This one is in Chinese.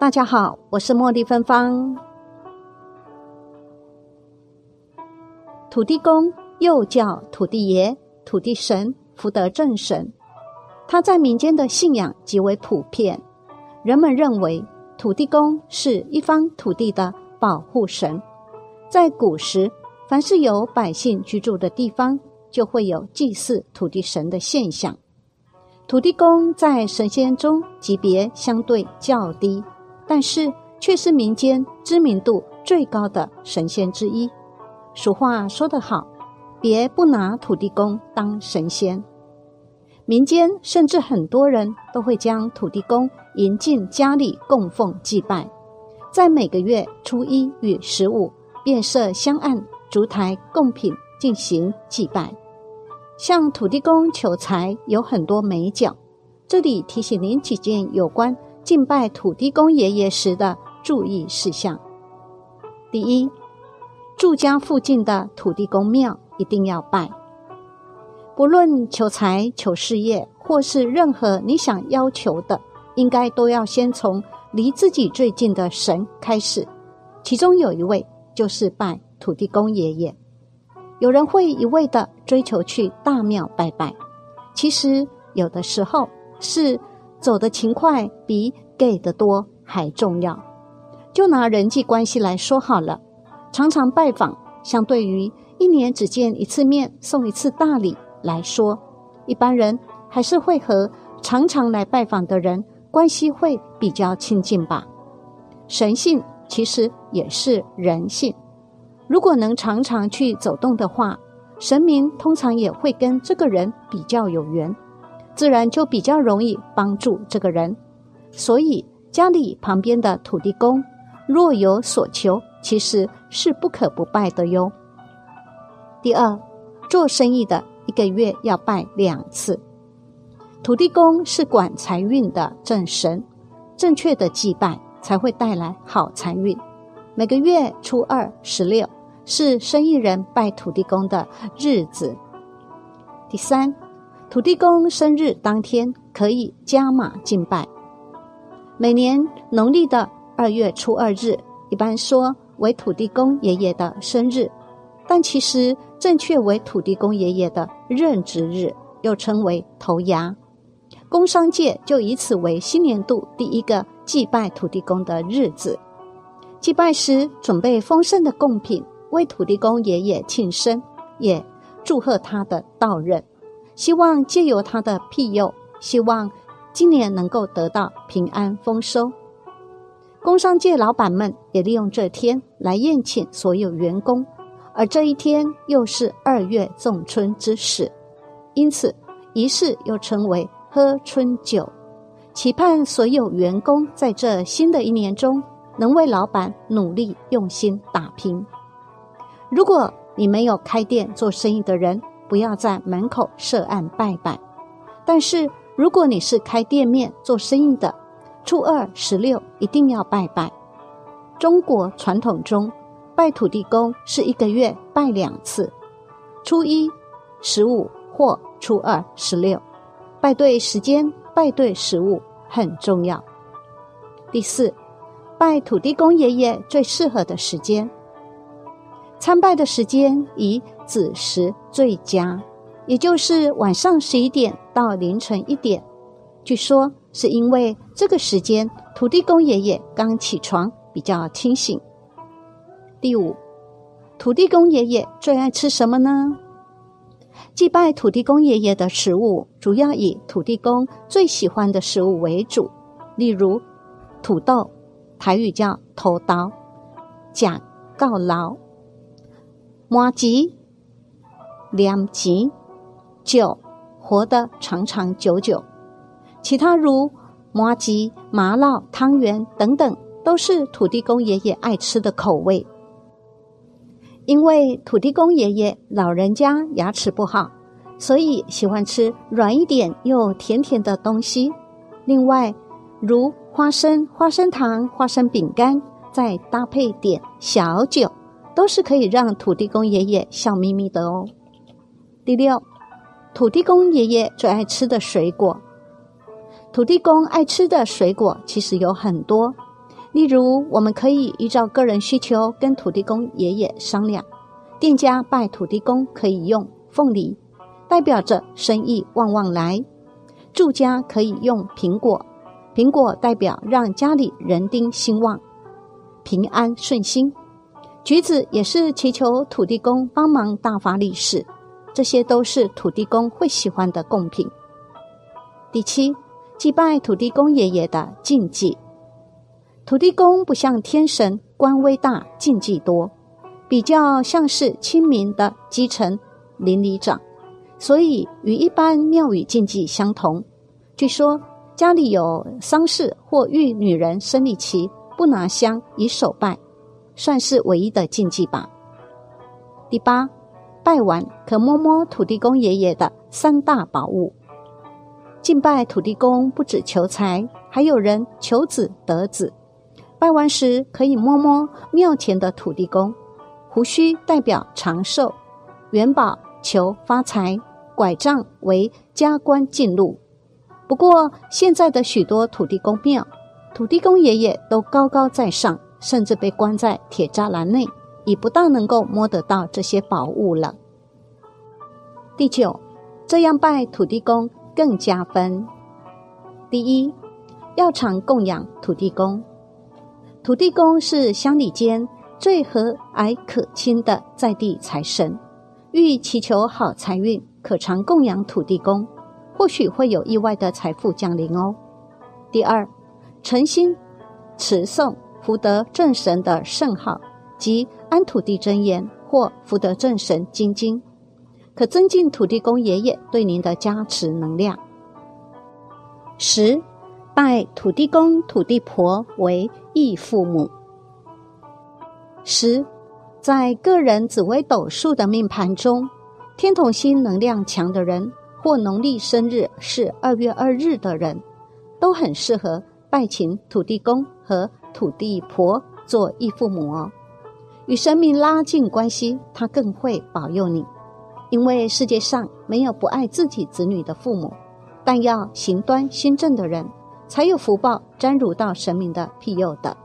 大家好，我是茉莉芬芳。土地公又叫土地爷、土地神、福德正神，他在民间的信仰极为普遍。人们认为土地公是一方土地的保护神。在古时，凡是有百姓居住的地方，就会有祭祀土地神的现象。土地公在神仙中级别相对较低，但是却是民间知名度最高的神仙之一。俗话说得好，别不拿土地公当神仙。民间甚至很多人都会将土地公迎进家里供奉祭拜，在每个月初一与十五便设香案、烛台供品进行祭拜。向土地公求财有很多美角，这里提醒您几件有关敬拜土地公爷爷时的注意事项。第一。住家附近的土地公庙一定要拜，不论求财、求事业，或是任何你想要求的，应该都要先从离自己最近的神开始。其中有一位就是拜土地公爷爷。有人会一味的追求去大庙拜拜，其实有的时候是走的勤快比给的多还重要。就拿人际关系来说好了。常常拜访，相对于一年只见一次面送一次大礼来说，一般人还是会和常常来拜访的人关系会比较亲近吧。神性其实也是人性，如果能常常去走动的话，神明通常也会跟这个人比较有缘，自然就比较容易帮助这个人。所以家里旁边的土地公若有所求。其实是不可不拜的哟。第二，做生意的一个月要拜两次。土地公是管财运的正神，正确的祭拜才会带来好财运。每个月初二、十六是生意人拜土地公的日子。第三，土地公生日当天可以加码敬拜。每年农历的二月初二日，一般说。为土地公爷爷的生日，但其实正确为土地公爷爷的任职日，又称为头牙。工商界就以此为新年度第一个祭拜土地公的日子。祭拜时准备丰盛的贡品，为土地公爷爷庆生，也祝贺他的到任，希望借由他的庇佑，希望今年能够得到平安丰收。工商界老板们也利用这天来宴请所有员工，而这一天又是二月仲春之时，因此仪式又称为喝春酒，期盼所有员工在这新的一年中能为老板努力用心打拼。如果你没有开店做生意的人，不要在门口设案拜拜；但是如果你是开店面做生意的，初二、十六一定要拜拜。中国传统中，拜土地公是一个月拜两次，初一、十五或初二、十六，拜对时间、拜对食物很重要。第四，拜土地公爷爷最适合的时间，参拜的时间以子时最佳，也就是晚上十一点到凌晨一点。据说。是因为这个时间土地公爷爷刚起床，比较清醒。第五，土地公爷爷最爱吃什么呢？祭拜土地公爷爷的食物主要以土地公最喜欢的食物为主，例如土豆（台语叫头刀）、假告劳、麻吉、两吉、酒，活得长长久久。其他如麻吉、麻辣、汤圆等等，都是土地公爷爷爱吃的口味。因为土地公爷爷老人家牙齿不好，所以喜欢吃软一点又甜甜的东西。另外，如花生、花生糖、花生饼干，再搭配点小酒，都是可以让土地公爷爷笑眯眯的哦。第六，土地公爷爷最爱吃的水果。土地公爱吃的水果其实有很多，例如，我们可以依照个人需求跟土地公爷爷商量。店家拜土地公可以用凤梨，代表着生意旺旺来；住家可以用苹果，苹果代表让家里人丁兴旺、平安顺心。橘子也是祈求土地公帮忙大发利市，这些都是土地公会喜欢的贡品。第七，祭拜土地公爷爷的禁忌。土地公不像天神，官威大，禁忌多，比较像是亲民的基层邻里长，所以与一般庙宇禁忌相同。据说家里有丧事或遇女人生理期，不拿香以手拜。算是唯一的禁忌吧。第八，拜完可摸摸土地公爷爷的三大宝物。敬拜土地公不止求财，还有人求子得子。拜完时可以摸摸庙前的土地公，胡须代表长寿，元宝求发财，拐杖为加官进禄。不过现在的许多土地公庙，土地公爷爷都高高在上。甚至被关在铁栅栏内，已不大能够摸得到这些宝物了。第九，这样拜土地公更加分。第一，要常供养土地公。土地公是乡里间最和蔼可亲的在地财神，欲祈求好财运，可常供养土地公，或许会有意外的财富降临哦。第二，诚心持诵。福德正神的圣号及安土地真言或福德正神金经，可增进土地公爷爷对您的加持能量。十，拜土地公、土地婆为义父母。十，在个人紫微斗数的命盘中，天同星能量强的人，或农历生日是二月二日的人，都很适合拜请土地公和。土地婆做义父母哦，与神明拉近关系，他更会保佑你。因为世界上没有不爱自己子女的父母，但要行端心正的人，才有福报沾入到神明的庇佑的。